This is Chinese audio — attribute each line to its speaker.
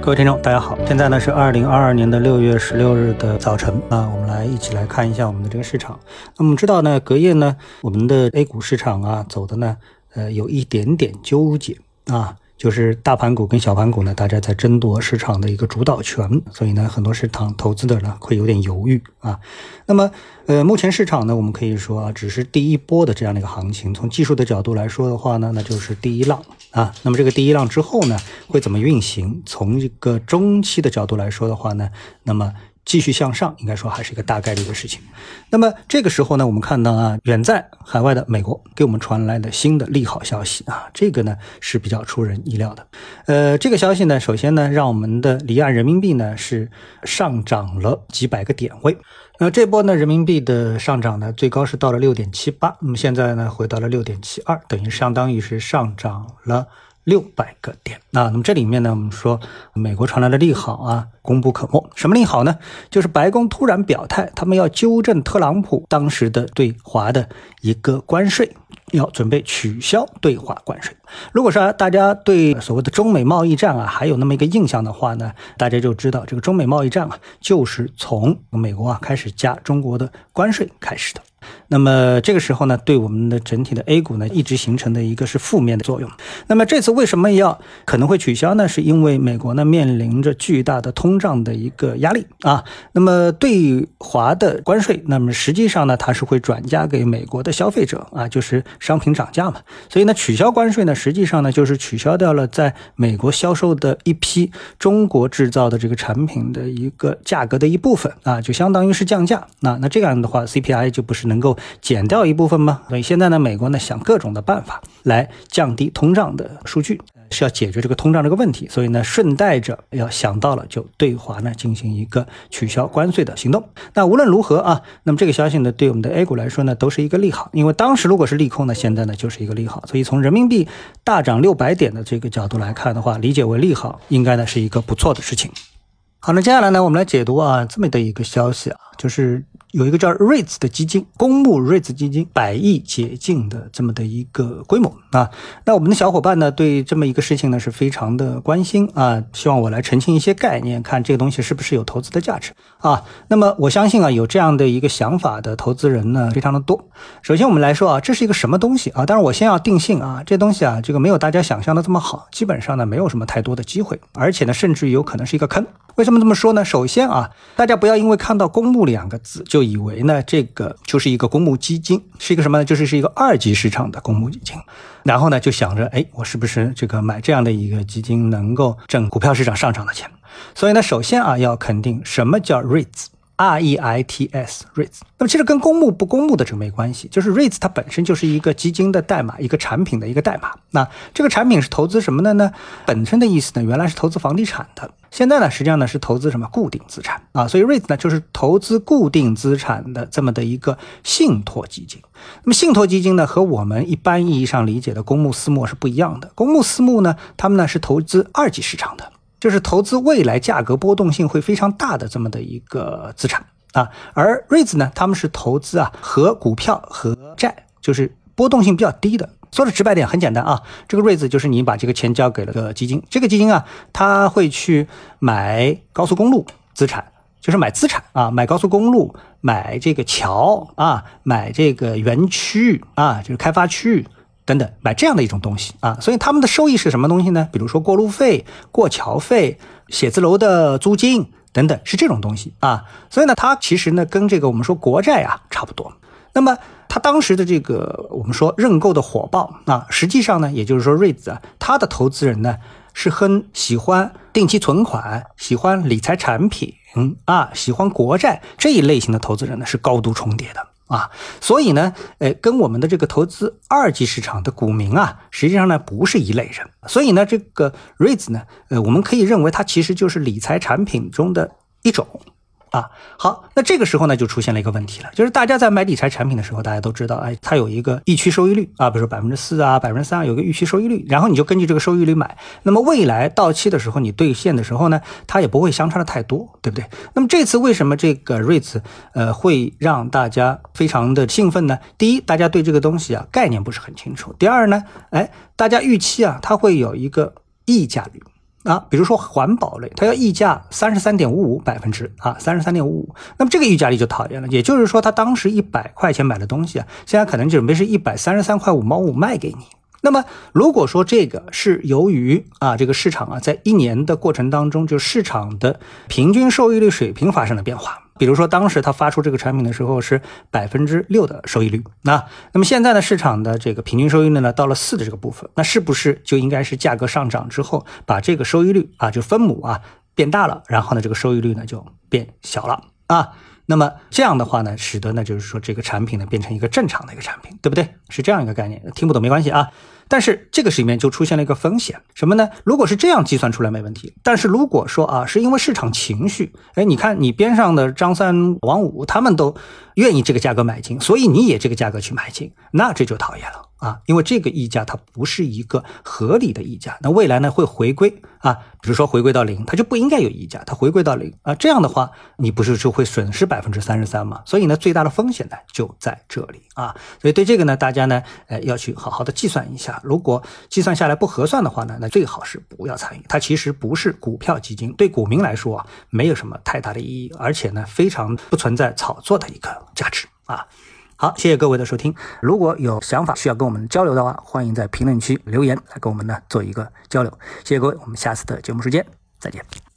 Speaker 1: 各位听众，大家好，现在呢是二零二二年的六月十六日的早晨啊，我们来一起来看一下我们的这个市场。那么知道呢，隔夜呢，我们的 A 股市场啊走的呢，呃，有一点点纠结啊。就是大盘股跟小盘股呢，大家在争夺市场的一个主导权，所以呢，很多市场投资者呢会有点犹豫啊。那么，呃，目前市场呢，我们可以说啊，只是第一波的这样的一个行情。从技术的角度来说的话呢，那就是第一浪啊。那么这个第一浪之后呢，会怎么运行？从一个中期的角度来说的话呢，那么。继续向上，应该说还是一个大概率的事情。那么这个时候呢，我们看到啊，远在海外的美国给我们传来的新的利好消息啊，这个呢是比较出人意料的。呃，这个消息呢，首先呢，让我们的离岸人民币呢是上涨了几百个点位。那这波呢，人民币的上涨呢，最高是到了六点七八，那么现在呢，回到了六点七二，等于相当于是上涨了。六百个点啊，那么这里面呢，我们说美国传来的利好啊，功不可没。什么利好呢？就是白宫突然表态，他们要纠正特朗普当时的对华的一个关税，要准备取消对华关税。如果说大家对所谓的中美贸易战啊还有那么一个印象的话呢，大家就知道这个中美贸易战啊，就是从美国啊开始加中国的关税开始的。那么这个时候呢，对我们的整体的 A 股呢，一直形成的一个是负面的作用。那么这次为什么要可能会取消呢？是因为美国呢面临着巨大的通胀的一个压力啊。那么对华的关税，那么实际上呢，它是会转嫁给美国的消费者啊，就是商品涨价嘛。所以呢，取消关税呢，实际上呢，就是取消掉了在美国销售的一批中国制造的这个产品的一个价格的一部分啊，就相当于是降价。那那这样的话，CPI 就不是。能够减掉一部分吗？所以现在呢，美国呢想各种的办法来降低通胀的数据，是要解决这个通胀这个问题。所以呢，顺带着要想到了就对华呢进行一个取消关税的行动。那无论如何啊，那么这个消息呢对我们的 A 股来说呢都是一个利好，因为当时如果是利空呢，现在呢就是一个利好。所以从人民币大涨六百点的这个角度来看的话，理解为利好，应该呢是一个不错的事情。好，那接下来呢，我们来解读啊这么的一个消息啊，就是。有一个叫 REITs 的基金，公募 REITs 基金百亿解禁的这么的一个规模啊，那我们的小伙伴呢对这么一个事情呢是非常的关心啊，希望我来澄清一些概念，看这个东西是不是有投资的价值啊。那么我相信啊，有这样的一个想法的投资人呢非常的多。首先我们来说啊，这是一个什么东西啊？当然我先要定性啊，这东西啊，这个没有大家想象的这么好，基本上呢没有什么太多的机会，而且呢甚至有可能是一个坑。为什么这么说呢？首先啊，大家不要因为看到“公募”两个字就就以为呢这个就是一个公募基金，是一个什么呢？就是是一个二级市场的公募基金，然后呢就想着，哎，我是不是这个买这样的一个基金能够挣股票市场上涨的钱？所以呢，首先啊要肯定什么叫 REITs。R E I T S REITs，那么其实跟公募不公募的这个没关系，就是 REITs 它本身就是一个基金的代码，一个产品的一个代码。那这个产品是投资什么的呢？本身的意思呢，原来是投资房地产的，现在呢，实际上呢是投资什么固定资产啊？所以 REITs 呢就是投资固定资产的这么的一个信托基金。那么信托基金呢和我们一般意义上理解的公募私募是不一样的。公募私募呢，他们呢是投资二级市场的。就是投资未来价格波动性会非常大的这么的一个资产啊，而 REITs 呢，他们是投资啊和股票和债，就是波动性比较低的。说的直白点，很简单啊，这个 REITs 就是你把这个钱交给了个基金，这个基金啊，它会去买高速公路资产，就是买资产啊，买高速公路，买这个桥啊，买这个园区啊，就是开发区域。等等，买这样的一种东西啊，所以他们的收益是什么东西呢？比如说过路费、过桥费、写字楼的租金等等，是这种东西啊。所以呢，它其实呢跟这个我们说国债啊差不多。那么它当时的这个我们说认购的火爆啊，实际上呢，也就是说瑞子啊，他的投资人呢是很喜欢定期存款、喜欢理财产品啊、喜欢国债这一类型的投资人呢是高度重叠的。啊，所以呢，呃，跟我们的这个投资二级市场的股民啊，实际上呢不是一类人。所以呢，这个 REITs 呢，呃，我们可以认为它其实就是理财产品中的一种。啊，好，那这个时候呢，就出现了一个问题了，就是大家在买理财产品的时候，大家都知道，哎，它有一个预期收益率啊，比如说百分之四啊，百分之三啊，有个预期收益率，然后你就根据这个收益率买，那么未来到期的时候，你兑现的时候呢，它也不会相差的太多，对不对？那么这次为什么这个 REITs 呃会让大家非常的兴奋呢？第一，大家对这个东西啊概念不是很清楚；第二呢，哎，大家预期啊它会有一个溢价率。啊，比如说环保类，它要溢价三十三点五五百分之啊，三十三点五五，那么这个溢价率就讨厌了。也就是说，他当时一百块钱买的东西啊，现在可能准备是一百三十三块五毛五卖给你。那么如果说这个是由于啊这个市场啊在一年的过程当中，就市场的平均收益率水平发生了变化。比如说，当时他发出这个产品的时候是百分之六的收益率，那那么现在呢，市场的这个平均收益率呢到了四的这个部分，那是不是就应该是价格上涨之后，把这个收益率啊就分母啊变大了，然后呢这个收益率呢就变小了啊？那么这样的话呢，使得呢就是说这个产品呢变成一个正常的一个产品，对不对？是这样一个概念，听不懂没关系啊。但是这个里面就出现了一个风险，什么呢？如果是这样计算出来没问题，但是如果说啊，是因为市场情绪，哎，你看你边上的张三王五他们都愿意这个价格买进，所以你也这个价格去买进，那这就讨厌了。啊，因为这个溢价它不是一个合理的溢价，那未来呢会回归啊，比如说回归到零，它就不应该有溢价，它回归到零啊，这样的话你不是就会损失百分之三十三吗？所以呢，最大的风险呢就在这里啊，所以对这个呢，大家呢，呃，要去好好的计算一下，如果计算下来不合算的话呢，那最好是不要参与，它其实不是股票基金，对股民来说啊，没有什么太大的意义，而且呢，非常不存在炒作的一个价值啊。好，谢谢各位的收听。如果有想法需要跟我们交流的话，欢迎在评论区留言来跟我们呢做一个交流。谢谢各位，我们下次的节目时间再见。